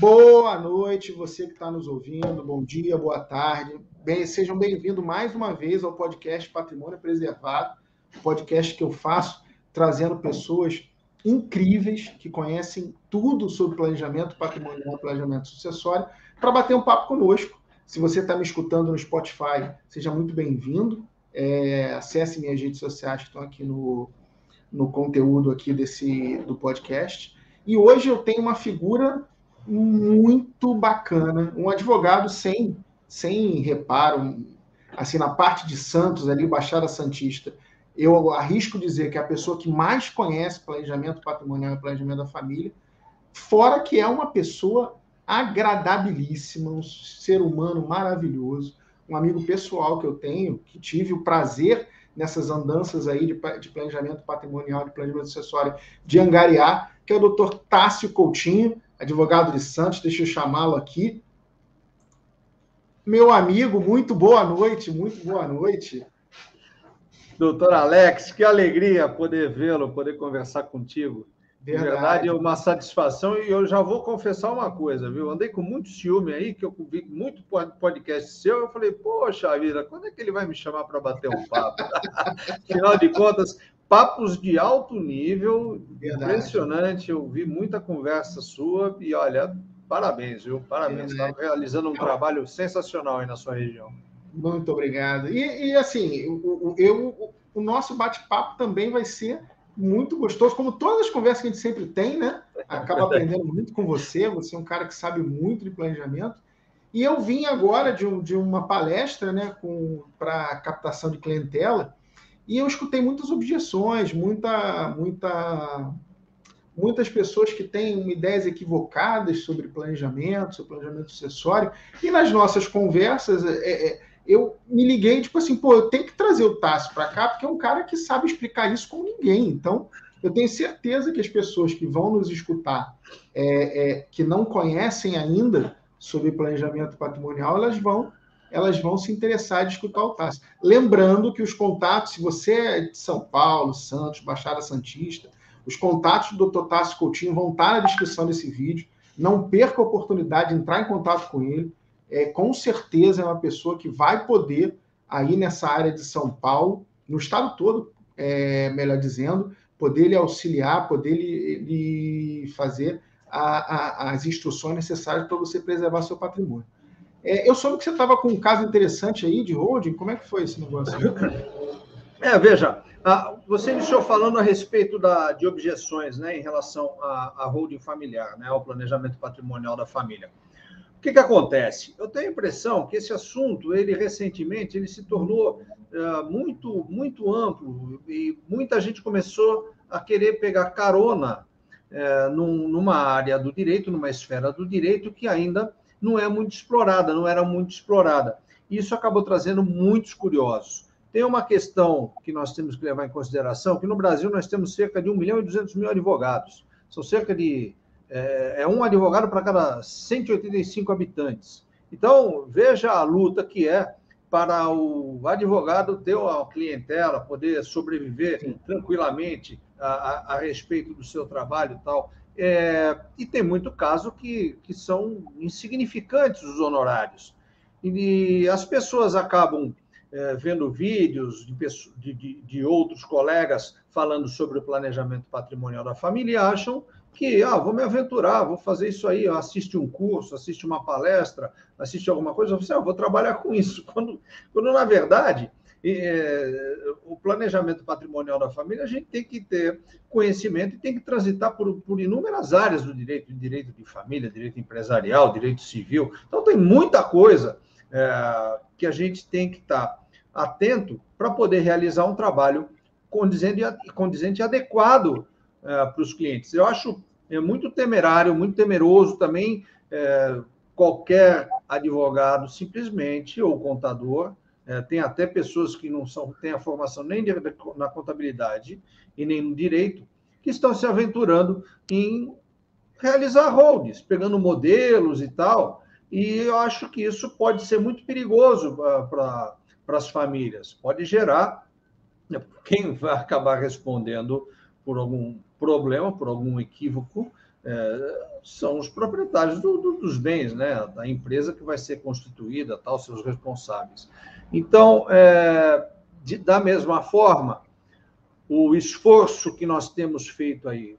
Boa noite, você que está nos ouvindo, bom dia, boa tarde. Bem, sejam bem-vindos mais uma vez ao podcast Patrimônio Preservado, podcast que eu faço trazendo pessoas incríveis que conhecem tudo sobre planejamento patrimonial, planejamento sucessório, para bater um papo conosco. Se você está me escutando no Spotify, seja muito bem-vindo. É, acesse minhas redes sociais que estão aqui no, no conteúdo aqui desse do podcast. E hoje eu tenho uma figura muito bacana, um advogado sem, sem reparo, assim, na parte de Santos, ali, Baixada Santista, eu arrisco dizer que é a pessoa que mais conhece planejamento patrimonial e planejamento da família, fora que é uma pessoa agradabilíssima, um ser humano maravilhoso, um amigo pessoal que eu tenho, que tive o prazer nessas andanças aí de, de planejamento patrimonial, de planejamento acessório de angariar, que é o doutor Tássio Coutinho, advogado de Santos, deixa eu chamá-lo aqui. Meu amigo, muito boa noite, muito boa noite. Doutor Alex, que alegria poder vê-lo, poder conversar contigo. Verdade. De verdade, é uma satisfação e eu já vou confessar uma coisa, viu? Andei com muito ciúme aí, que eu vi muito podcast seu, eu falei, poxa vida, quando é que ele vai me chamar para bater um papo? Afinal de contas, papos de alto nível, Verdade. impressionante. Eu vi muita conversa sua e olha, parabéns, viu? Parabéns. Está realizando um trabalho sensacional aí na sua região. Muito obrigado. E, e assim, o, eu, o nosso bate-papo também vai ser muito gostoso, como todas as conversas que a gente sempre tem, né? Acaba aprendendo muito com você. Você é um cara que sabe muito de planejamento. E eu vim agora de, um, de uma palestra, né, para captação de clientela e eu escutei muitas objeções, muita, muita, muitas pessoas que têm ideias equivocadas sobre planejamento, sobre planejamento sucessório. E nas nossas conversas, é, é, eu me liguei, tipo assim, pô, eu tenho que trazer o Tássio para cá, porque é um cara que sabe explicar isso como ninguém. Então, eu tenho certeza que as pessoas que vão nos escutar, é, é que não conhecem ainda sobre planejamento patrimonial, elas vão elas vão se interessar em escutar o Tássio. Lembrando que os contatos, se você é de São Paulo, Santos, Baixada Santista, os contatos do Dr. Tássio Coutinho vão estar na descrição desse vídeo. Não perca a oportunidade de entrar em contato com ele. É, com certeza é uma pessoa que vai poder, aí nessa área de São Paulo, no estado todo, é, melhor dizendo, poder lhe auxiliar, poder lhe, lhe fazer a, a, as instruções necessárias para você preservar seu patrimônio. É, eu soube que você estava com um caso interessante aí de holding. Como é que foi esse negócio? É, veja, você iniciou falando a respeito da, de objeções né, em relação à, holding familiar, né, ao planejamento patrimonial da família. O que, que acontece? Eu tenho a impressão que esse assunto, ele recentemente, ele se tornou uh, muito, muito amplo e muita gente começou a querer pegar carona uh, num, numa área do direito, numa esfera do direito que ainda não é muito explorada, não era muito explorada. Isso acabou trazendo muitos curiosos. Tem uma questão que nós temos que levar em consideração, que no Brasil nós temos cerca de 1 milhão e 200 mil advogados. São cerca de... É, é um advogado para cada 185 habitantes. Então, veja a luta que é para o advogado ter a clientela, poder sobreviver Sim. tranquilamente a, a, a, respeito do seu trabalho e tal. É, e tem muito caso que, que são insignificantes os honorários. E as pessoas acabam é, vendo vídeos de, de, de, outros colegas falando sobre o planejamento patrimonial da família e acham que, ah, vou me aventurar, vou fazer isso aí, assiste um curso, assiste uma palestra, assiste alguma coisa, você, ah, vou trabalhar com isso. Quando, quando na verdade, é, o planejamento patrimonial da família, a gente tem que ter conhecimento e tem que transitar por, por inúmeras áreas do direito, direito de família, direito empresarial, direito civil. Então, tem muita coisa é, que a gente tem que estar atento para poder realizar um trabalho condizente, condizente e adequado é, para os clientes. Eu acho é, muito temerário, muito temeroso também é, qualquer advogado simplesmente ou contador é, tem até pessoas que não são, têm a formação nem de, na contabilidade e nem no direito, que estão se aventurando em realizar holds, pegando modelos e tal. E eu acho que isso pode ser muito perigoso para as famílias. Pode gerar quem vai acabar respondendo por algum problema, por algum equívoco, é, são os proprietários do, do, dos bens, né? da empresa que vai ser constituída, tal, seus responsáveis. Então, é, de, da mesma forma, o esforço que nós temos feito aí,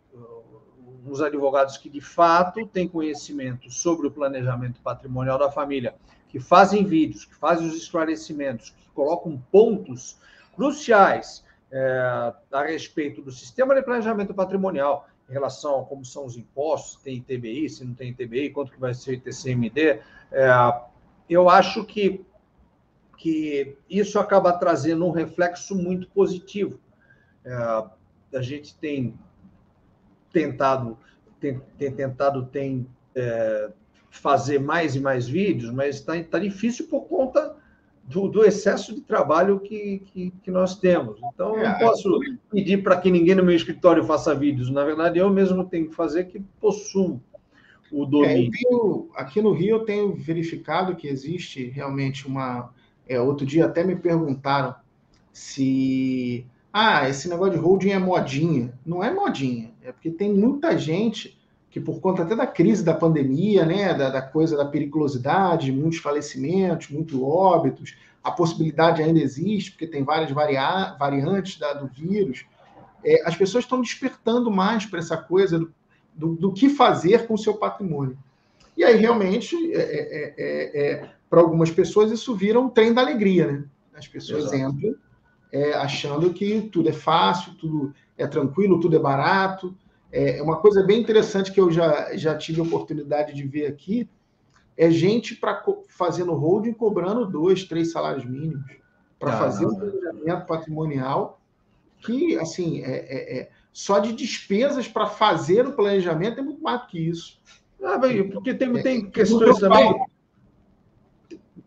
os advogados que de fato têm conhecimento sobre o planejamento patrimonial da família, que fazem vídeos, que fazem os esclarecimentos, que colocam pontos cruciais é, a respeito do sistema de planejamento patrimonial, em relação a como são os impostos, tem ITBI, se não tem ITBI, quanto que vai ser ITCMD, é, eu acho que, que isso acaba trazendo um reflexo muito positivo. É, a gente tem tentado, tem, tem tentado tem, é, fazer mais e mais vídeos, mas está tá difícil por conta do, do, excesso de trabalho que, que, que nós temos. Então, eu não é, posso pedir para que ninguém no meu escritório faça vídeos. Na verdade, eu mesmo tenho que fazer que possuo o domínio. É, tenho, aqui no Rio, eu tenho verificado que existe realmente uma. É, outro dia até me perguntaram se. Ah, esse negócio de holding é modinha. Não é modinha, é porque tem muita gente que por conta até da crise da pandemia, né, da, da coisa da periculosidade, muitos falecimentos, muitos óbitos, a possibilidade ainda existe, porque tem várias varia variantes da, do vírus, é, as pessoas estão despertando mais para essa coisa do, do, do, que fazer com o seu patrimônio. E aí, realmente, é, é, é, é para algumas pessoas, isso vira um trem da alegria, né? As pessoas Exato. entram é, achando que tudo é fácil, tudo é tranquilo, tudo é barato, é uma coisa bem interessante que eu já, já tive a oportunidade de ver aqui é gente para fazendo holding cobrando dois, três salários mínimos para fazer um planejamento patrimonial que, assim, é, é, é só de despesas para fazer o planejamento é muito mais do que isso. Ah, porque tem, tem é, questões também.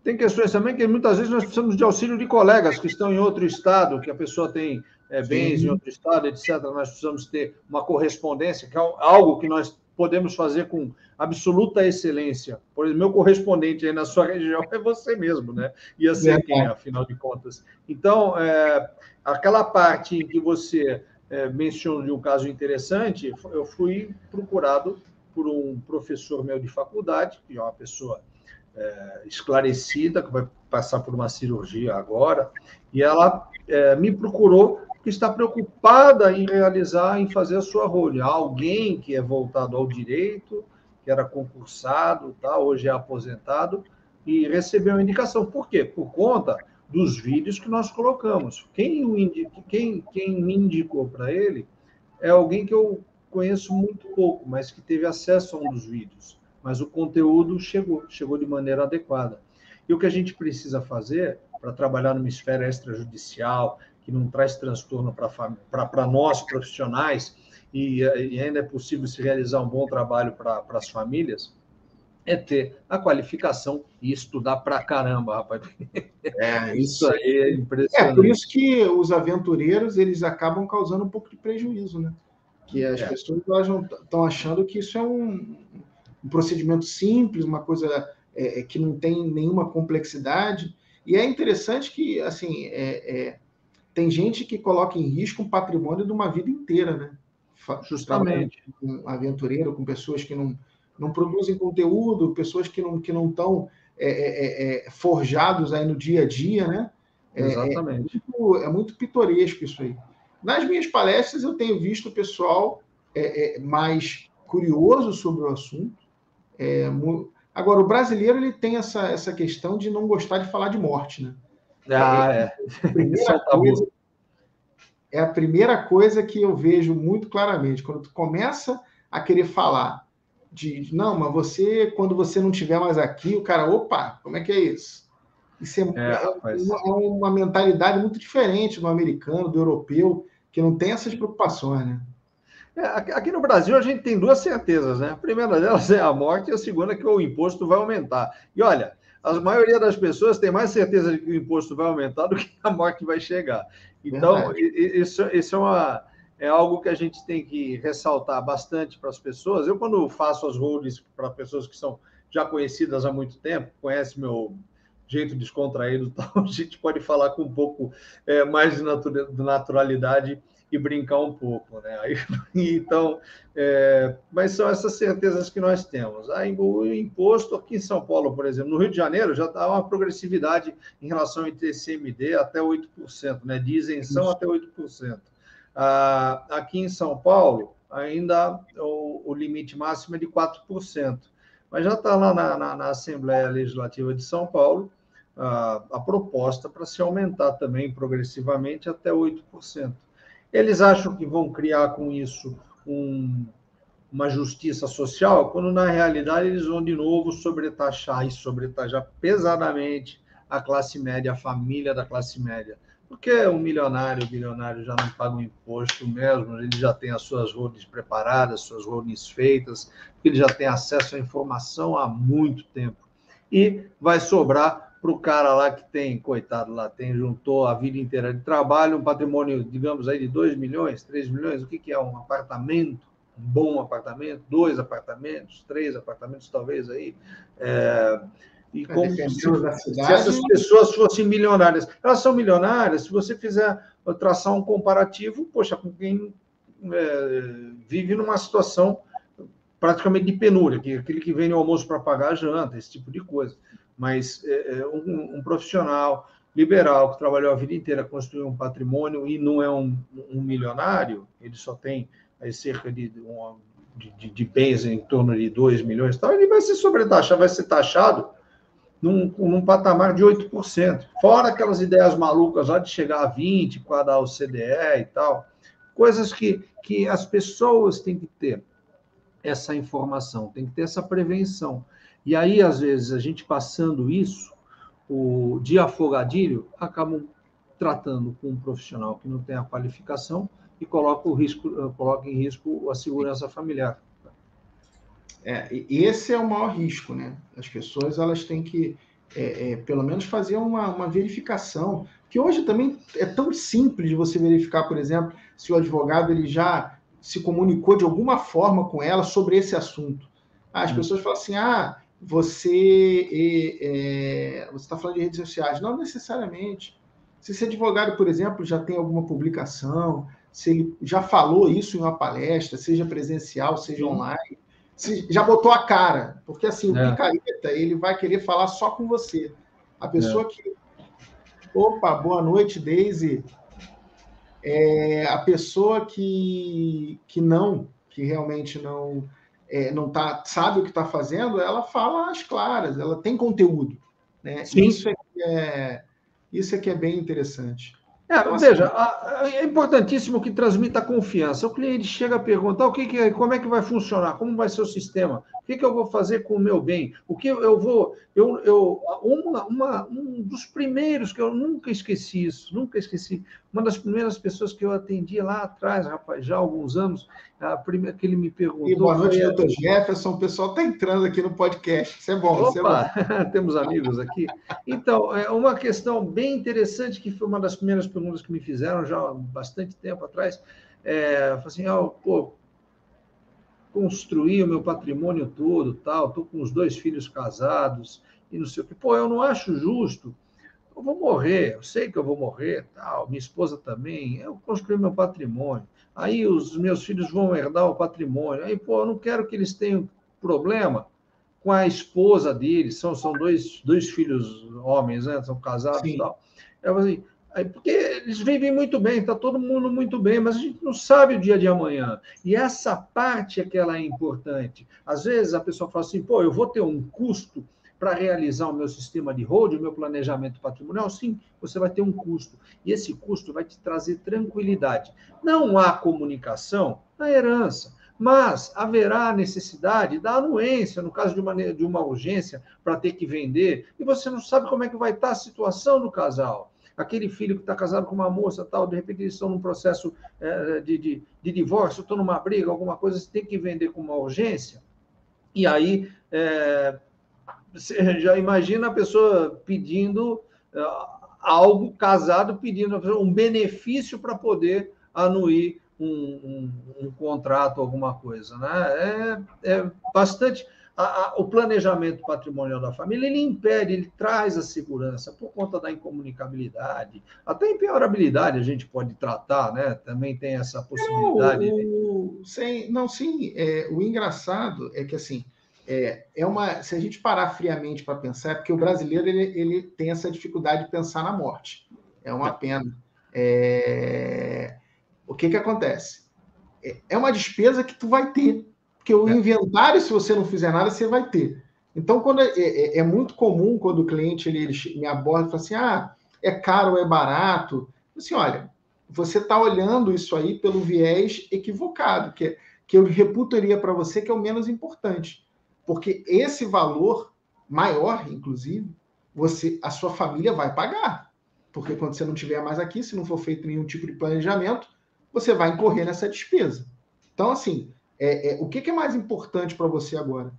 Tem questões também que muitas vezes nós precisamos de auxílio de colegas que estão em outro estado, que a pessoa tem é, bens Sim. em outro estado, etc., nós precisamos ter uma correspondência, que é algo que nós podemos fazer com absoluta excelência. Por exemplo, meu correspondente aí na sua região é você mesmo, né? Ia ser é, quem, afinal de contas. Então, é, aquela parte em que você é, mencionou de um caso interessante, eu fui procurado por um professor meu de faculdade, que é uma pessoa é, esclarecida, que vai passar por uma cirurgia agora, e ela é, me procurou que está preocupada em realizar, em fazer a sua rolha. Alguém que é voltado ao direito, que era concursado, tá? hoje é aposentado, e recebeu a indicação. Por quê? Por conta dos vídeos que nós colocamos. Quem, o indica, quem, quem me indicou para ele é alguém que eu conheço muito pouco, mas que teve acesso a um dos vídeos. Mas o conteúdo chegou, chegou de maneira adequada. E o que a gente precisa fazer para trabalhar numa esfera extrajudicial, que não traz transtorno para nós profissionais e, e, ainda é possível se realizar um bom trabalho para as famílias, é ter a qualificação e estudar para caramba, rapaz. É, isso aí é impressionante. É por isso que os aventureiros eles acabam causando um pouco de prejuízo, né? Que as é. pessoas estão achando que isso é um, um procedimento simples, uma coisa é, é, que não tem nenhuma complexidade. E é interessante que, assim, é, é tem gente que coloca em risco um patrimônio de uma vida inteira, né? Justamente. Com aventureiro, com pessoas que não, não produzem conteúdo, pessoas que não que não estão é, é, é, é forjados aí no dia a dia, né? É, é Exatamente. É muito, é, muito, pitoresco isso aí. Nas minhas palestras eu tenho visto o pessoal mais curioso sobre o assunto. agora o brasileiro ele tem essa, essa questão de não gostar de falar de morte, né? Ah, é. A primeira coisa, é a primeira coisa que eu vejo muito claramente. Quando tu começa a querer falar de não, mas você, quando você não estiver mais aqui, o cara, opa, como é que é isso? Isso é, é, uma, é uma, mentalidade muito diferente do americano, do europeu, que não tem essas preocupações, né? É, aqui no Brasil a gente tem duas certezas, né? A primeira delas é a morte e a segunda é que o imposto vai aumentar. E olha, a maioria das pessoas tem mais certeza de que o imposto vai aumentar do que a morte vai chegar. Então, isso, isso é, uma, é algo que a gente tem que ressaltar bastante para as pessoas. Eu, quando faço as holdings para pessoas que são já conhecidas há muito tempo, conhecem meu, jeito descontraído, tal, a gente pode falar com um pouco é, mais de naturalidade e brincar um pouco, né? Aí, então, é, mas são essas certezas que nós temos. Aí, o imposto aqui em São Paulo, por exemplo, no Rio de Janeiro já está uma progressividade em relação ao ITCMD até 8%, né? De isenção Isso. até 8%. Ah, aqui em São Paulo, ainda o, o limite máximo é de 4%. Mas já está lá na, na, na, Assembleia Legislativa de São Paulo a, a proposta para se aumentar também progressivamente até 8%. Eles acham que vão criar com isso um, uma justiça social, quando na realidade eles vão de novo sobretaxar e sobretaxar pesadamente a classe média, a família da classe média. Porque o milionário, o bilionário já não paga o imposto mesmo, ele já tem as suas holdings preparadas, suas holdings feitas, ele já tem acesso à informação há muito tempo. E vai sobrar para o cara lá que tem, coitado lá, tem, juntou a vida inteira de trabalho, um patrimônio, digamos aí, de 2 milhões, 3 milhões, o que, que é um apartamento? Um bom apartamento, dois apartamentos, três apartamentos, talvez aí. É, e como se, se, essas pessoas fossem milionárias. Elas são milionárias, se você fizer traçar um comparativo, poxa, com quem é, vive numa situação praticamente de penúria, que aquele que vem no almoço para pagar a janta, esse tipo de coisa mas é, é, um, um, profissional liberal que trabalhou a vida inteira, construiu um patrimônio e não é um, um milionário, ele só tem aí, cerca de, uma, de, de, bens em torno de 2 milhões, tal, ele vai ser sobretaxado, vai ser taxado num, num patamar de 8%, fora aquelas ideias malucas lá de chegar a 20% com a da OCDE e tal, coisas que, que as pessoas têm que ter essa informação, tem que ter essa prevenção. E aí, às vezes, a gente passando isso, o de afogadilho, acabam tratando com um profissional que não tem a qualificação e coloca, o risco, eh, coloca em risco a segurança familiar. É, esse é o maior risco, né? As pessoas elas têm que, é, é, pelo menos, fazer uma, uma verificação. Que hoje também é tão simples você verificar, por exemplo, se o advogado ele já se comunicou de alguma forma com ela sobre esse assunto. Ah, as hum. pessoas falam assim: ah, você é, você está falando de redes sociais. Não necessariamente. Se esse advogado, por exemplo, já tem alguma publicação, se ele já falou isso em uma palestra, seja presencial, seja Sim. online, se já botou a cara, porque assim, é. o picareta, ele vai querer falar só com você. A pessoa é. que. Opa, boa noite, Daisy. É, a pessoa que, que não, que realmente não é, não tá, sabe o que está fazendo, ela fala às claras, ela tem conteúdo. Né? Isso, é, é, isso é que é bem interessante. É, então, assim, veja, é importantíssimo que transmita confiança. O cliente chega a perguntar o que, que como é que vai funcionar, como vai ser o sistema, que, que eu vou fazer com o meu bem, o que eu vou. Eu, eu, uma, uma, um dos primeiros que eu nunca esqueci isso, nunca esqueci. Uma das primeiras pessoas que eu atendi lá atrás, rapaz, já há alguns anos, a primeira que ele me perguntou. E boa noite, doutor Jefferson. O pessoal está entrando aqui no podcast. Isso é bom. Opa, isso é bom. temos amigos aqui. Então, é uma questão bem interessante, que foi uma das primeiras perguntas que me fizeram já há bastante tempo atrás. É, assim, oh, pô, construir o meu patrimônio todo, tal, estou com os dois filhos casados e não sei o que. Pô, eu não acho justo. Eu vou morrer, eu sei que eu vou morrer, tal, minha esposa também, eu construí meu patrimônio. Aí os meus filhos vão herdar o patrimônio. Aí, pô, eu não quero que eles tenham problema com a esposa deles, são, são dois, dois filhos homens, né? São casados Sim. e tal. Eu assim, porque eles vivem muito bem, está todo mundo muito bem, mas a gente não sabe o dia de amanhã. E essa parte é que ela é importante. Às vezes a pessoa fala assim, pô, eu vou ter um custo para realizar o meu sistema de hold, o meu planejamento patrimonial? Sim, você vai ter um custo. E esse custo vai te trazer tranquilidade. Não há comunicação na herança, mas haverá necessidade da anuência, no caso de uma, de uma urgência, para ter que vender, e você não sabe como é que vai estar a situação do casal aquele filho que está casado com uma moça, tal, de repente eles estão num processo é, de, de, de, divórcio, estão numa briga, alguma coisa, você tem que vender com uma urgência. E aí, é, você já imagina a pessoa pedindo é, algo casado, pedindo um benefício para poder anuir um, um, um, contrato, alguma coisa. Né? É, é bastante a, a, o planejamento patrimonial da família, ele impede, ele traz a segurança por conta da incomunicabilidade, até impenhorabilidade a gente pode tratar, né? Também tem essa possibilidade. Não, o, sem, não sim, é, o engraçado é que assim, é, é uma. Se a gente parar friamente para pensar, é porque o brasileiro ele, ele tem essa dificuldade de pensar na morte. É uma pena. É, o que, que acontece? É, é uma despesa que tu vai ter. Porque o é. inventário, se você não fizer nada, você vai ter. Então, quando é, é, é muito comum quando o cliente ele, ele me aborda e fala assim: ah, é caro ou é barato? Assim, olha, você está olhando isso aí pelo viés equivocado, que, que eu reputaria para você que é o menos importante. Porque esse valor maior, inclusive, você, a sua família vai pagar. Porque quando você não estiver mais aqui, se não for feito nenhum tipo de planejamento, você vai incorrer nessa despesa. Então, assim, é, é o que, que é mais importante para você agora?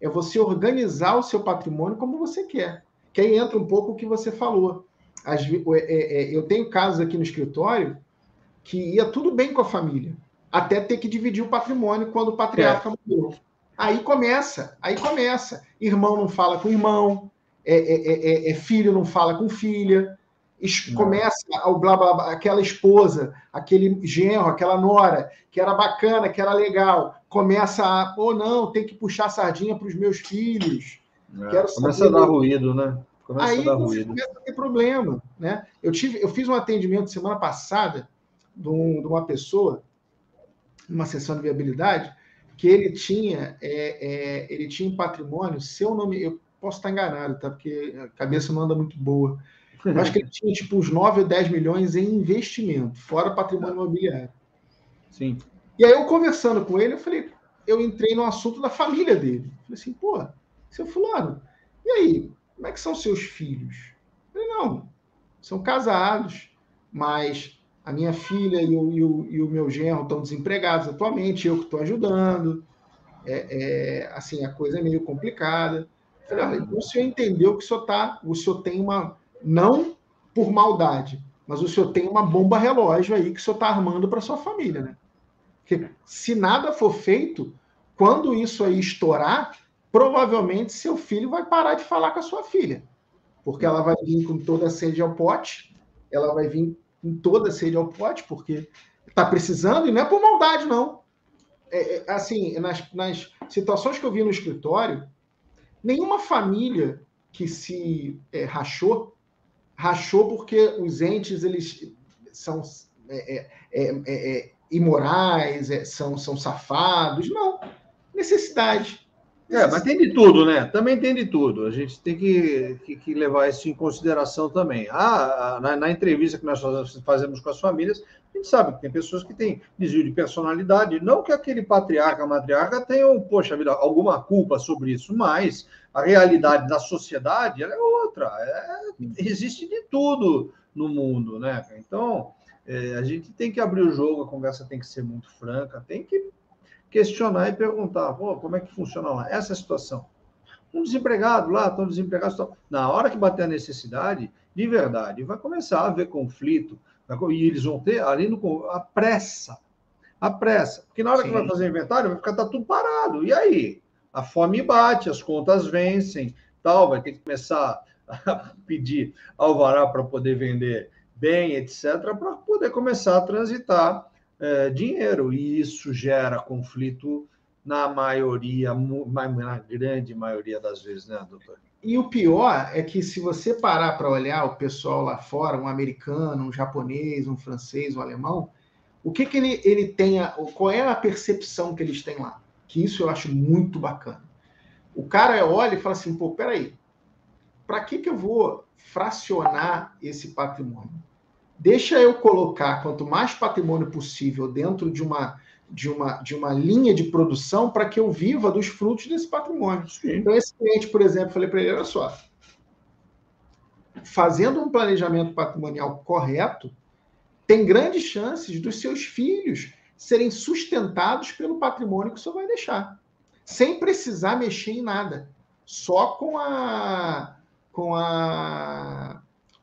É você organizar o seu patrimônio como você quer. Que aí entra um pouco o que você falou. As, é, é, é, eu tenho casos aqui no escritório que ia tudo bem com a família, até ter que dividir o patrimônio quando o patriarca é. morreu. Aí começa, aí começa. Irmão não fala com irmão, é, é, é, é filho não fala com filha. Começa o blá, blá, blá, aquela esposa, aquele genro, aquela nora, que era bacana, que era legal, começa a, ou oh, não, tem que puxar sardinha para os meus filhos. Quero começa a dar ruído, né? Começa aí a dar ruído. começa a ter problema, né? Eu tive, eu fiz um atendimento semana passada de, um, de uma pessoa, numa sessão de viabilidade, que ele tinha, é, é, ele tinha um patrimônio, seu nome, eu posso estar enganado, tá? Porque a cabeça não anda muito boa. Eu acho que ele tinha tipo uns 9 ou 10 milhões em investimento, fora patrimônio imobiliário. Sim. E aí eu conversando com ele, eu falei, eu entrei no assunto da família dele. Falei assim, pô, seu fulano, e aí, como é que são seus filhos? Eu falei, não, são casados, mas a minha filha e o, e o, e o meu genro estão desempregados atualmente, eu que estou ajudando. É, é, assim, a coisa é meio complicada. Falei, ah, então o senhor entendeu que o senhor, tá, o senhor tem uma. Não por maldade, mas o senhor tem uma bomba relógio aí que o senhor está armando para sua família, né? Porque se nada for feito, quando isso aí estourar, provavelmente seu filho vai parar de falar com a sua filha. Porque ela vai vir com toda a sede ao pote, ela vai vir em toda sede ao pote, porque está precisando, e não é por maldade, não. É, é, assim, nas, nas situações que eu vi no escritório, nenhuma família que se é, rachou, rachou porque os entes eles são é, é, é imorais, são, são safados. Não. Necessidade. É, mas tem de tudo, né? Também tem de tudo. A gente tem que, que, que levar isso em consideração também. Ah, na, na, entrevista que nós fazemos com as famílias, a gente sabe que tem pessoas que têm desvio de personalidade. Não que aquele patriarca, matriarca tenham, poxa vida, alguma culpa sobre isso, mas a realidade da sociedade é outra. É, existe de tudo no mundo, né? Então, é, a gente tem que abrir o jogo, a conversa tem que ser muito franca, tem que questionar e perguntar, Pô, como é que funciona lá? Essa é a situação. Um desempregado lá, estão desempregados. Estão... Na hora que bater a necessidade, de verdade, vai começar a haver conflito, e eles vão ter ali no, a pressa. A pressa. Porque na hora Sim. que vai fazer inventário, vai ficar tá tudo parado. E aí? A fome bate, as contas vencem, tal, vai ter que começar a pedir alvará para poder vender bem, etc., para poder começar a transitar é, dinheiro, e isso gera conflito na maioria, na grande maioria das vezes, né, doutor? E o pior é que se você parar para olhar o pessoal lá fora, um americano, um japonês, um francês, um alemão, o que, que ele, ele tem, a, qual é a percepção que eles têm lá? Que isso eu acho muito bacana. O cara olha e fala assim, pô, peraí, para que, que eu vou fracionar esse patrimônio? Deixa eu colocar quanto mais patrimônio possível dentro de uma de uma, de uma linha de produção para que eu viva dos frutos desse patrimônio. Sim. Então, esse cliente, por exemplo, falei para ele: olha só, fazendo um planejamento patrimonial correto, tem grandes chances dos seus filhos serem sustentados pelo patrimônio que o senhor vai deixar, sem precisar mexer em nada, só com a com a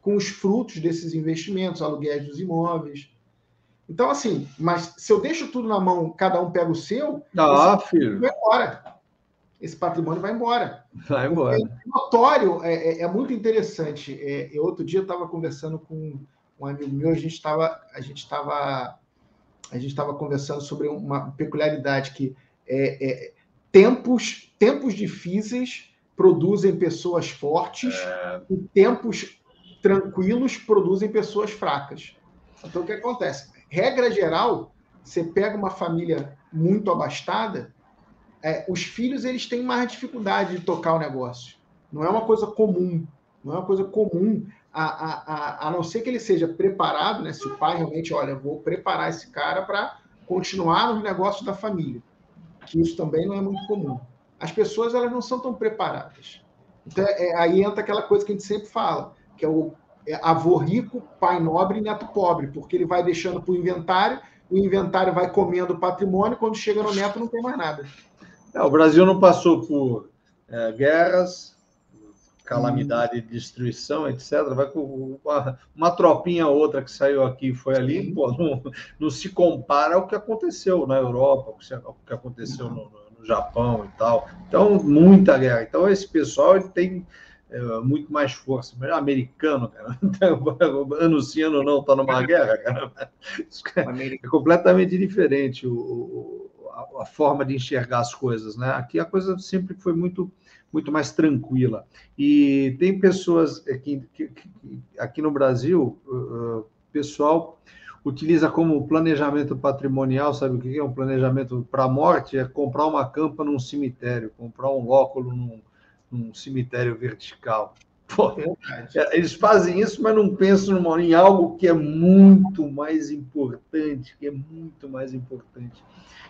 com os frutos desses investimentos, aluguéis dos imóveis. Então, assim, mas se eu deixo tudo na mão, cada um pega o seu, ah, filho. vai embora. esse patrimônio vai embora. Vai embora. É notório, é, é, é muito interessante. É, eu, outro dia eu estava conversando com um amigo meu, a gente estava a gente estava a gente estava conversando sobre uma peculiaridade que é, é, tempos tempos difíceis produzem pessoas fortes é... e tempos tranquilos produzem pessoas fracas. Então o que acontece? Regra geral, você pega uma família muito abastada, é, os filhos eles têm mais dificuldade de tocar o negócio. Não é uma coisa comum. Não é uma coisa comum a, a, a, a não ser que ele seja preparado, né? Se o pai realmente, olha, vou preparar esse cara para continuar nos negócios da família, que isso também não é muito comum. As pessoas elas não são tão preparadas. Então, é, aí entra aquela coisa que a gente sempre fala, que é o é, avô rico, pai nobre e neto pobre, porque ele vai deixando para o inventário, o inventário vai comendo o patrimônio, quando chega no neto não tem mais nada. É, o Brasil não passou por é, guerras, calamidade, destruição, etc. Vai com uma, uma tropinha outra que saiu aqui foi ali, pô, não, não, se compara ao que aconteceu na Europa, o que aconteceu no, no, Japão e tal. Então, muita guerra. Então, esse pessoal tem muito mais força. Mas americano, cara, anunciando não está numa guerra, cara. É completamente diferente o, a, a forma de enxergar as coisas, né? Aqui a coisa sempre foi muito muito mais tranquila. E tem pessoas aqui, aqui no Brasil, o pessoal utiliza como planejamento patrimonial, sabe o que é um planejamento para a morte? É comprar uma campa num cemitério, comprar um óculo num, num cemitério vertical. Pô, é, eles fazem isso, mas não pensam em algo que é muito mais importante, que é muito mais importante.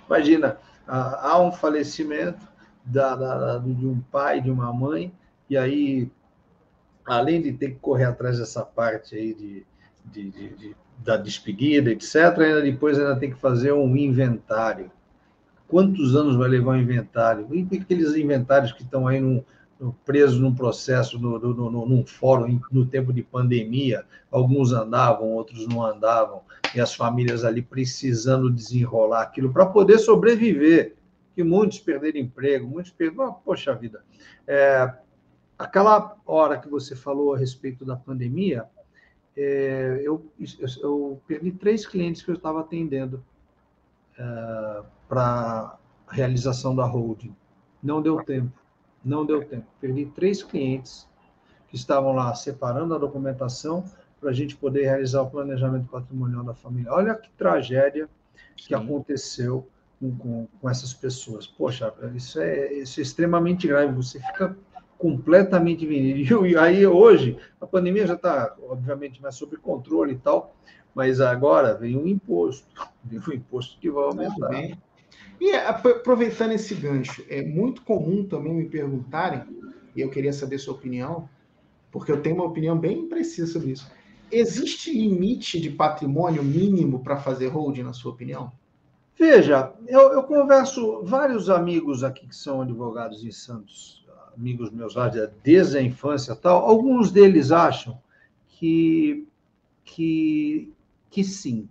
Imagina, há um falecimento, da, da, de um pai, de uma mãe, e aí, além de ter que correr atrás dessa parte aí de, de, de, de da despedida, etc., ainda depois ainda tem que fazer um inventário. Quantos anos vai levar o inventário? E aqueles inventários que estão aí no, presos num processo, no, no, no, num fórum, no tempo de pandemia, alguns andavam, outros não andavam, e as famílias ali precisando desenrolar aquilo para poder sobreviver que muitos perderam emprego, muitos perderam. Poxa vida, é, aquela hora que você falou a respeito da pandemia, é, eu, eu, eu, perdi três clientes que eu estava atendendo é, para realização da holding. Não deu tempo, não deu tempo. Perdi três clientes que estavam lá separando a documentação para a gente poder realizar o planejamento patrimonial da família. Olha que tragédia que Sim. aconteceu com, com, com, essas pessoas. Poxa, isso é, isso é extremamente grave, você fica completamente vendido. E aí, hoje, a pandemia já está, obviamente, mais sob controle e tal, mas agora vem um imposto, vem um imposto que vai aumentar. E aproveitando esse gancho, é muito comum também me perguntarem, e eu queria saber sua opinião, porque eu tenho uma opinião bem precisa sobre isso. Existe limite de patrimônio mínimo para fazer holding, na sua opinião? Veja, eu, eu, converso vários amigos aqui que são advogados em Santos, amigos meus lá desde a infância tal. Alguns deles acham que, que, que sim,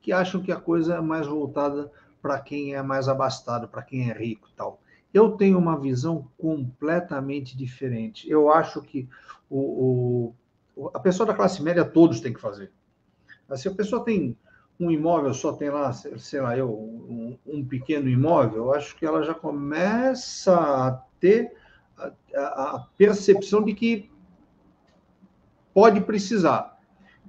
que acham que a coisa é mais voltada para quem é mais abastado, para quem é rico tal. Eu tenho uma visão completamente diferente. Eu acho que o, o, a pessoa da classe média todos têm que fazer. Se a pessoa tem um imóvel só tem lá, sei lá, eu, um, um pequeno imóvel, eu acho que ela já começa a ter a, a, percepção de que pode precisar.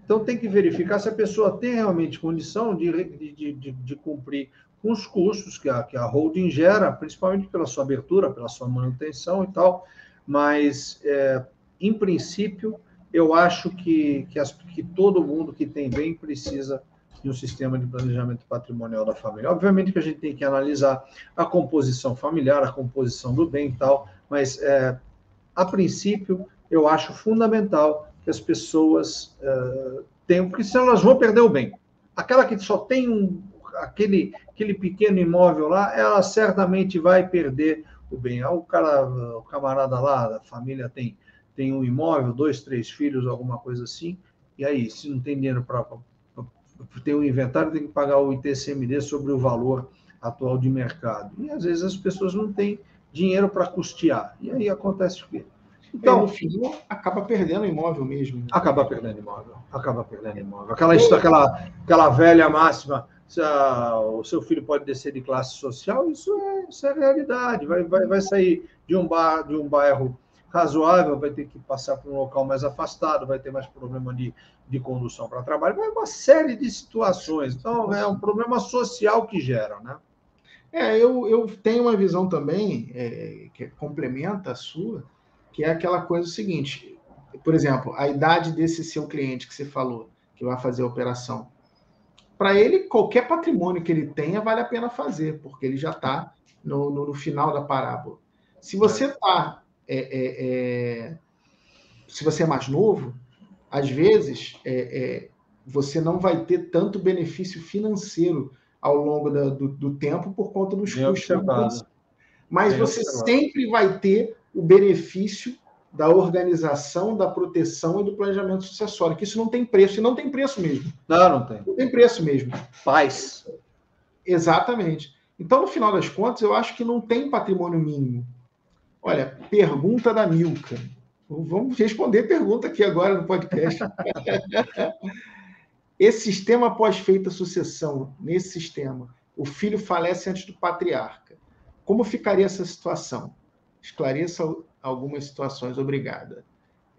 Então, tem que verificar se a pessoa tem realmente condição de, de, de, de cumprir com os custos que a, que a holding gera, principalmente pela sua abertura, pela sua manutenção e tal. Mas, é, em princípio, eu acho que, que, as, que todo mundo que tem bem precisa e um sistema de planejamento patrimonial da família. Obviamente que a gente tem que analisar a composição familiar, a composição do bem e tal, mas é, a princípio eu acho fundamental que as pessoas é, tenham, porque senão elas vão perder o bem. Aquela que só tem um, aquele, aquele pequeno imóvel lá, ela certamente vai perder o bem. O cara, o camarada lá, a família tem, tem um imóvel, dois, três filhos, alguma coisa assim, e aí, se não tem dinheiro para tem um inventário, tem que pagar o ITCMD sobre o valor atual de mercado. E às vezes as pessoas não têm dinheiro para custear. E aí acontece o quê? Então, no fim, acaba perdendo o imóvel mesmo. Né? Acaba perdendo imóvel. Acaba perdendo imóvel. Aquela, aquela, aquela velha máxima, se a, o seu filho pode descer de classe social, isso é, isso é realidade. Vai, vai, vai sair de um, bar, de um bairro razoável, vai ter que passar para um local mais afastado, vai ter mais problema de, de condução para trabalho, vai uma série de situações. Então, é um problema social que gera, né? É, eu, eu tenho uma visão também é, que complementa a sua, que é aquela coisa seguinte, por exemplo, a idade desse seu cliente que você falou, que vai fazer a operação. Para ele, qualquer patrimônio que ele tenha vale a pena fazer, porque ele já está no, no, no, final da parábola. Se você está. É, é, é, se você é mais novo, às vezes é, é, você não vai ter tanto benefício financeiro ao longo da, do, do, tempo por conta dos custos. Mas você sempre vai ter o benefício da organização, da proteção e do planejamento sucessório, que isso não tem preço, e não tem preço mesmo. Não, não tem. Não tem preço mesmo. Paz. Exatamente. Então, no final das contas, eu acho que não tem patrimônio mínimo. Olha, pergunta da Milka. Vamos responder pergunta aqui agora no podcast. Esse sistema após feita sucessão, nesse sistema, o filho falece antes do patriarca. Como ficaria essa situação? esclareça algumas situações. Obrigada.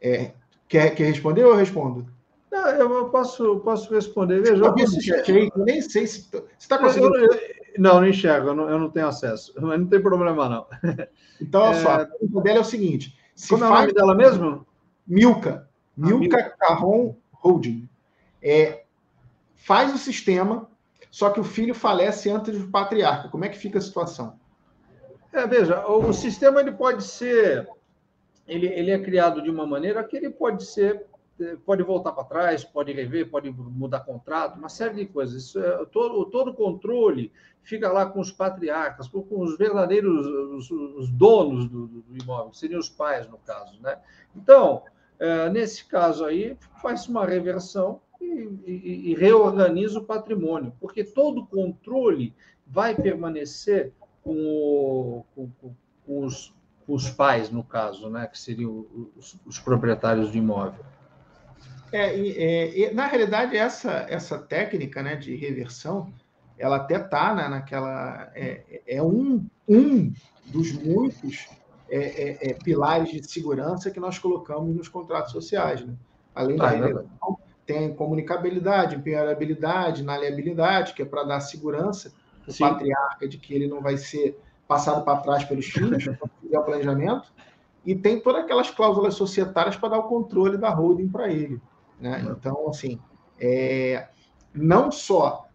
É, quer, quer responder ou eu respondo? Não, eu posso, posso responder. Veja, eu, eu, eu nem sei se está conseguindo. Eu, não, não enxergo, eu não, eu não, tenho acesso. Mas não tem problema, não. Então, olha é... só, a pergunta dela é o seguinte: Como é o nome dela mesmo? Milka. Milka ah, Carron Holding. É, faz o sistema, só que o filho falece antes do patriarca. Como é que fica a situação? É, veja, o sistema ele pode ser, ele, ele é criado de uma maneira que ele pode ser, pode voltar para trás, pode rever, pode mudar contrato, uma série de coisas. Isso é, todo, todo controle fica lá com os patriarcas, com os verdadeiros os, os donos do, do, imóvel, que seriam os pais, no caso. Né? Então, é, nesse caso aí, faz uma reversão e, e, e reorganiza o patrimônio, porque todo controle vai permanecer com, com, com, os, os, pais, no caso, né, que seriam os, os proprietários do imóvel. É, é, na realidade, essa, essa técnica né, de reversão, ela até está né, naquela. É, é, um, um dos muitos é, é, é, pilares de segurança que nós colocamos nos contratos sociais. Né? Além da ah, reversão, tem comunicabilidade, imperabilidade, inaliabilidade, que é para dar segurança o patriarca de que ele não vai ser passado para trás pelos filhos, o planejamento, e tem todas aquelas cláusulas societárias para dar o controle da holding para ele. Né? Uhum. Então, assim, é, não só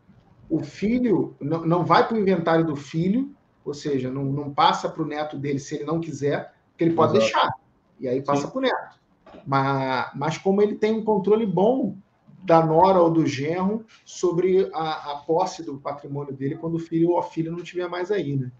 o filho não, não vai para o inventário do filho, ou seja, não, não passa para o neto dele se ele não quiser, que ele pode Exato. deixar, e aí passa para o neto. Mas, mas como ele tem um controle bom da nora ou do genro sobre a, a, posse do patrimônio dele quando o filho ou a filha não estiver mais aí, né?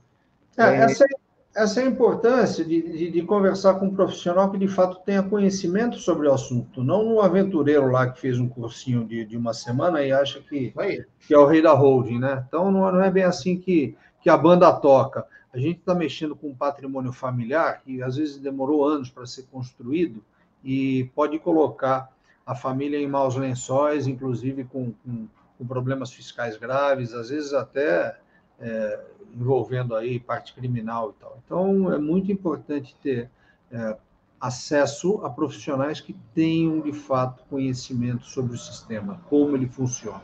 É, é... Essa, essa é a importância de, de, de, conversar com um profissional que de fato tenha conhecimento sobre o assunto, não um aventureiro lá que fez um cursinho de, de uma semana e acha que, que é o rei da holding, né? Então não, não é bem assim que, que a banda toca. A gente está mexendo com um patrimônio familiar que às vezes demorou anos para ser construído e pode colocar a família em maus lençóis, inclusive com, com, com problemas fiscais graves, às vezes até é, envolvendo aí parte criminal e tal. Então, é muito importante ter é, acesso a profissionais que tenham, de fato, conhecimento sobre o sistema, como ele funciona.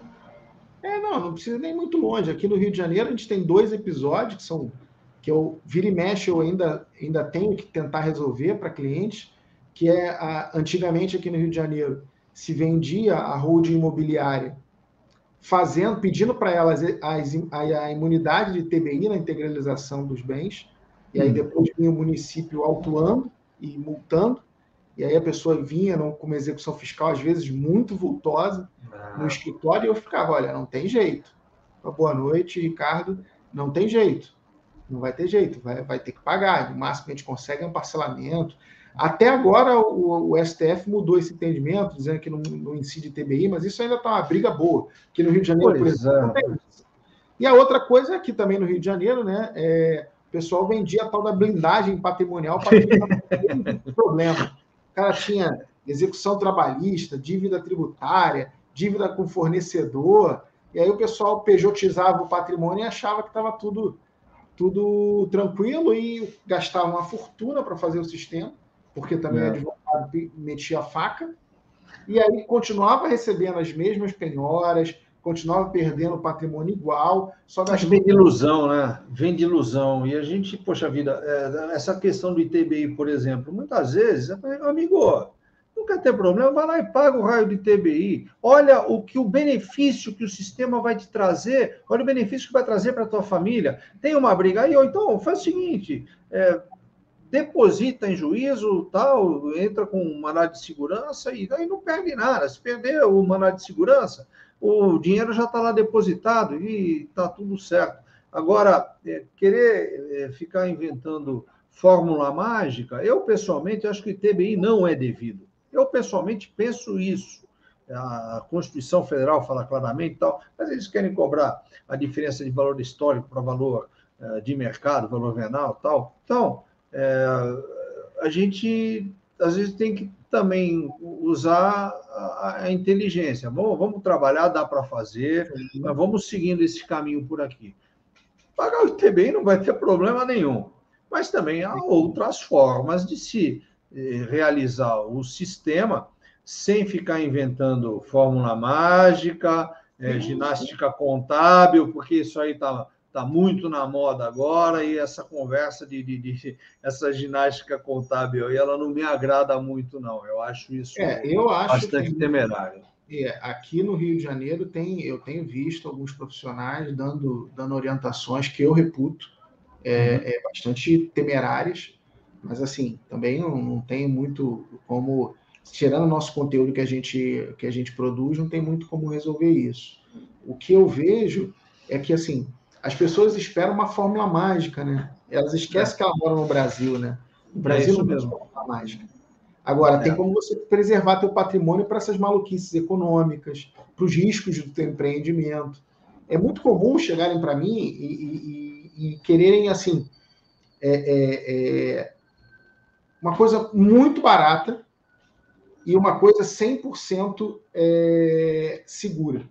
É, não, não precisa nem muito longe. Aqui no Rio de Janeiro, a gente tem dois episódios que são que eu vira e mexe, eu ainda, ainda tenho que tentar resolver para clientes, que é a, antigamente aqui no Rio de Janeiro se vendia a holding imobiliária fazendo, pedindo para elas a, a, imunidade de TBI na integralização dos bens, e aí hum. depois vinha o município autuando e multando, e aí a pessoa vinha não, com uma execução fiscal, às vezes muito vultosa, no escritório, e eu ficava, olha, não tem jeito. Boa noite, Ricardo, não tem jeito. Não vai ter jeito, vai, vai ter que pagar. O máximo que a gente consegue é um parcelamento. Até agora o, o, STF mudou esse entendimento, dizendo que não, não incide TBI, mas isso ainda está uma briga boa. Que no Rio de Janeiro, por exemplo, é. E a outra coisa é que também no Rio de Janeiro, né, é, o pessoal vendia a tal da blindagem patrimonial para ter problema. O cara tinha execução trabalhista, dívida tributária, dívida com fornecedor, e aí o pessoal pejotizava o patrimônio e achava que estava tudo, tudo tranquilo e gastava uma fortuna para fazer o sistema, porque também é. o advogado metia a faca, e aí continuava recebendo as mesmas penhoras, continuava perdendo patrimônio igual. Só Mas vem de ilusão, né? Vem de ilusão. E a gente, poxa vida, é, essa questão do ITBI, por exemplo, muitas vezes, amigo, não quer ter problema, vai lá e paga o raio de TBI. Olha o que o benefício que o sistema vai te trazer, olha o benefício que vai trazer para a tua família. Tem uma briga aí, ou então faz o seguinte: é, deposita em juízo, tal, entra com um mandado de segurança e daí não perde nada. Se perder o mandado de segurança, o dinheiro já está lá depositado e está tudo certo. Agora, é, querer é, ficar inventando fórmula mágica, eu pessoalmente acho que TBI não é devido. Eu pessoalmente penso isso. A Constituição Federal fala claramente tal, mas eles querem cobrar a diferença de valor histórico para valor é, de mercado, valor venal tal. Então, é, a gente às vezes tem que também usar a, a inteligência. Vamos, vamos trabalhar, dá para fazer, mas vamos seguindo esse caminho por aqui. Pagar o ITBI não vai ter problema nenhum, mas também há outras formas de se eh, realizar o sistema sem ficar inventando fórmula mágica, eh, ginástica contábil, porque isso aí está está muito na moda agora e essa conversa de, de, de, essa ginástica contábil aí, ela não me agrada muito não. Eu acho isso é, eu acho bastante que, temerário. É, aqui no Rio de Janeiro tem, eu tenho visto alguns profissionais dando, dando orientações que eu reputo é, uhum. é bastante temerárias, mas assim também não, não tem muito como tirando o nosso conteúdo que a gente que a gente produz, não tem muito como resolver isso. O que eu vejo é que assim as pessoas esperam uma fórmula mágica, né? Elas esquecem é. que ela mora no Brasil, né? O Brasil é não tem fórmula mágica. Agora, é. tem como você preservar teu patrimônio para essas maluquices econômicas, para os riscos do teu empreendimento. É muito comum chegarem para mim e, e, e, quererem, assim, é, é, é uma coisa muito barata e uma coisa 100% é, segura.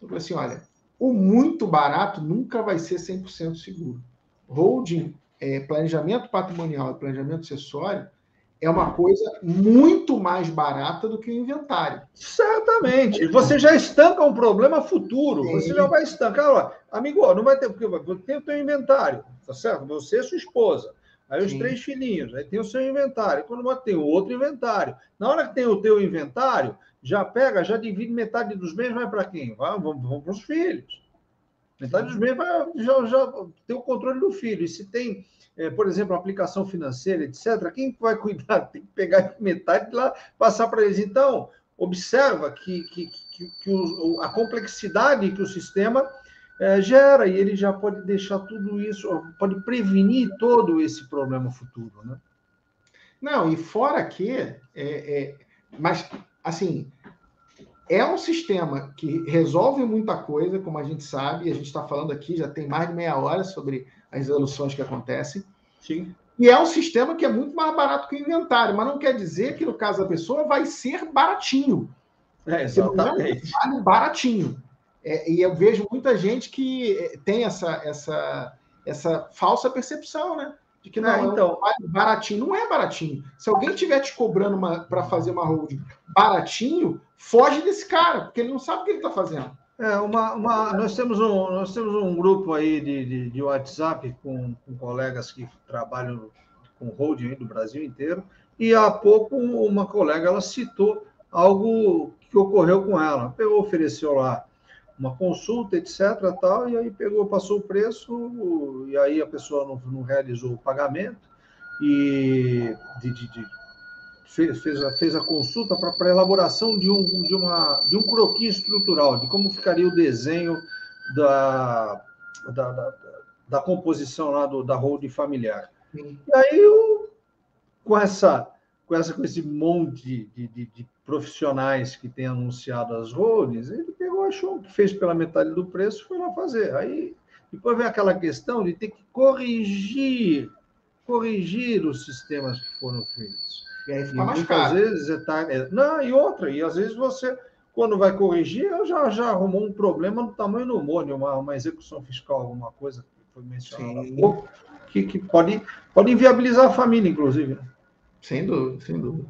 Eu falei assim, olha, o muito barato nunca vai ser 100% seguro. Holding, é, planejamento patrimonial e planejamento acessório é uma coisa muito mais barata do que o inventário. Certamente. Você já estanca um problema futuro. Sim. Você já vai estancar. Ó, amigo, não vai ter, porque tem o teu inventário, tá certo? Você e sua esposa. Aí os Sim. três filhinhos, aí tem o seu inventário. Quando você tem o outro inventário. Na hora que tem o teu inventário, já pega, já divide metade dos bens, vai para quem? Vai, vamos, vamos para os filhos. Metade dos bens vai, já, já tem o controle do filho. E se tem, é, por exemplo, aplicação financeira, etc., quem vai cuidar? Tem que pegar metade lá, passar para eles. Então, observa que, que, que, que o, a complexidade que o sistema é, gera, e ele já pode deixar tudo isso, pode prevenir todo esse problema futuro. Né? Não, e fora que, é, é, mas assim, é um sistema que resolve muita coisa, como a gente sabe, e a gente está falando aqui, já tem mais de meia hora sobre as resoluções que acontecem. Sim. E é um sistema que é muito mais barato que o inventário, mas não quer dizer que no caso da pessoa vai ser baratinho. É, exatamente. Vale baratinho. É, e eu vejo muita gente que é, tem essa, essa, essa falsa percepção, né? de que não, é, então, é baratinho. Não é baratinho. Se alguém estiver te cobrando para fazer uma holding baratinho, foge desse cara, porque ele não sabe o que ele está fazendo. É, uma, uma, nós, temos um, nós temos um grupo aí de, de, de WhatsApp com, com, colegas que trabalham com holding do Brasil inteiro, e há pouco uma colega ela citou algo que ocorreu com ela. Pegou, ofereceu lá uma consulta, etc. Tal, e aí pegou, passou o preço, e aí a pessoa não, não realizou o pagamento, e de, de, de, fez, fez, a, fez a consulta para a elaboração de um, de, uma, de um croquis estrutural, de como ficaria o desenho da, da, da, da composição lá do, da holding familiar. E aí, eu, com essa com, essa, com esse monte de, de, de profissionais que tem anunciado as holdings, ele pegou, achou que fez pela metade do preço, foi lá fazer. Aí Depois vem aquela questão de ter que corrigir, corrigir os sistemas que foram feitos. E aí fica e mais caro. vezes é, é, não, e outra, e às vezes você, quando vai corrigir, já, já arrumou um problema no tamanho do mônio, uma, uma execução fiscal, alguma coisa que foi mencionada que, que pode, pode inviabilizar a família, inclusive. Né? Sem dúvida, sem dúvida.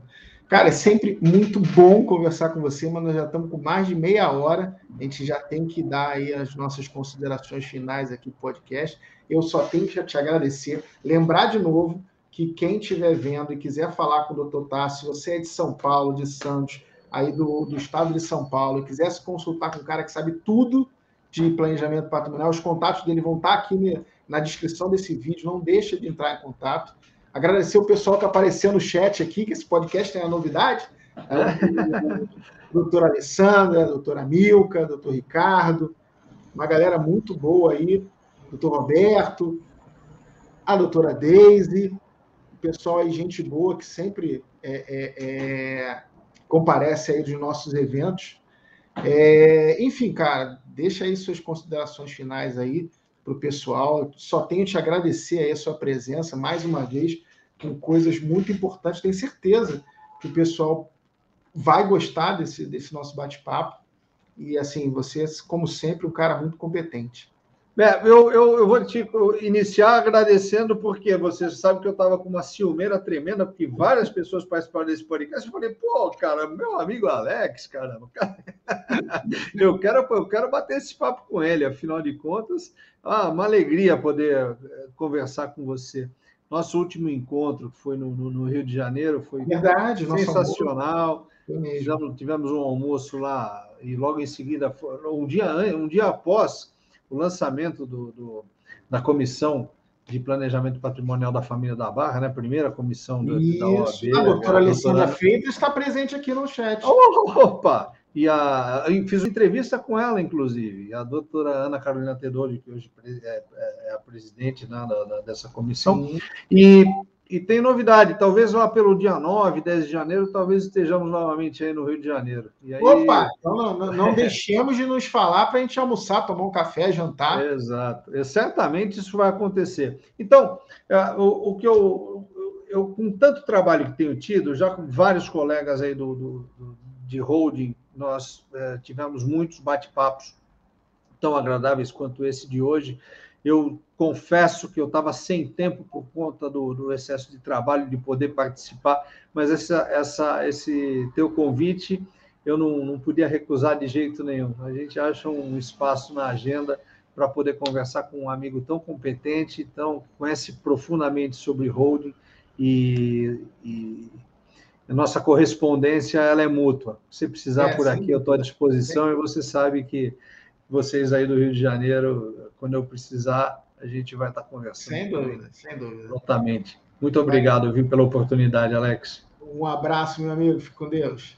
Cara, é sempre muito bom conversar com você, mas nós já estamos com mais de meia hora. A gente já tem que dar aí as nossas considerações finais aqui do podcast. Eu só tenho que te agradecer. Lembrar de novo que quem estiver vendo e quiser falar com o doutor Tassi, você é de São Paulo, de Santos, aí do, do estado de São Paulo, e quiser se consultar com um cara que sabe tudo de planejamento patrimonial, os contatos dele vão estar aqui na descrição desse vídeo. Não deixa de entrar em contato. Agradecer o pessoal que apareceu no chat aqui, que esse podcast tem a novidade. É, doutora Alessandra, doutora Milka, doutor Ricardo, uma galera muito boa aí, doutor Roberto, a doutora Deise, o pessoal aí, gente boa, que sempre é, é, é, comparece aí dos nossos eventos. É, enfim, cara, deixa aí suas considerações finais aí para o pessoal. Só tenho te agradecer aí a sua presença mais uma vez, com coisas muito importantes. Tenho certeza que o pessoal vai gostar desse, desse nosso bate-papo. E assim, você, como sempre, um cara muito competente. É, eu, eu, eu, vou te iniciar agradecendo, porque você sabe que eu estava com uma ciumeira tremenda, porque várias pessoas participaram desse podcast. Eu falei, pô, cara, meu amigo Alex, caramba, cara, eu, quero, eu quero bater esse papo com ele, afinal de contas, ah, uma alegria poder eh, conversar com você. Nosso último encontro, que foi no, no, no Rio de Janeiro, foi Verdade, sensacional. Tivemos, tivemos um almoço lá e logo em seguida, um dia, um dia após o lançamento do, do, da comissão de planejamento patrimonial da família da Barra, né? Primeira comissão do, da OAB. A doutora Alessandra Freitas está presente aqui no chat. Opa! E a, eu fiz uma entrevista com ela, inclusive, a doutora Ana Carolina Tedori, que hoje é, é, é a presidente né, da, da, dessa comissão. Sim. E e tem novidade, talvez lá pelo dia 9, 10 de janeiro, talvez estejamos novamente aí no Rio de Janeiro. Aí... Opa, então não, não, não deixemos de nos falar para a gente almoçar, tomar um café, jantar. Exato, e certamente isso vai acontecer. Então, é, o, o que eu, eu, com tanto trabalho que tenho tido, já com vários colegas aí do, do, do de holding, nós é, tivemos muitos bate-papos tão agradáveis quanto esse de hoje. Eu confesso que eu estava sem tempo por conta do, do, excesso de trabalho de poder participar, mas essa, essa, esse teu convite eu não, não podia recusar de jeito nenhum. A gente acha um espaço na agenda para poder conversar com um amigo tão competente, tão conhece profundamente sobre holding e, e a nossa correspondência ela é mútua. Se precisar é, por aqui, eu estou à disposição sim. e você sabe que vocês aí do Rio de Janeiro, quando eu precisar, a gente vai estar conversando. Sem dúvida, sem dúvida. Exatamente. Muito obrigado, viu, pela oportunidade, Alex. Um abraço, meu amigo. Fique com Deus.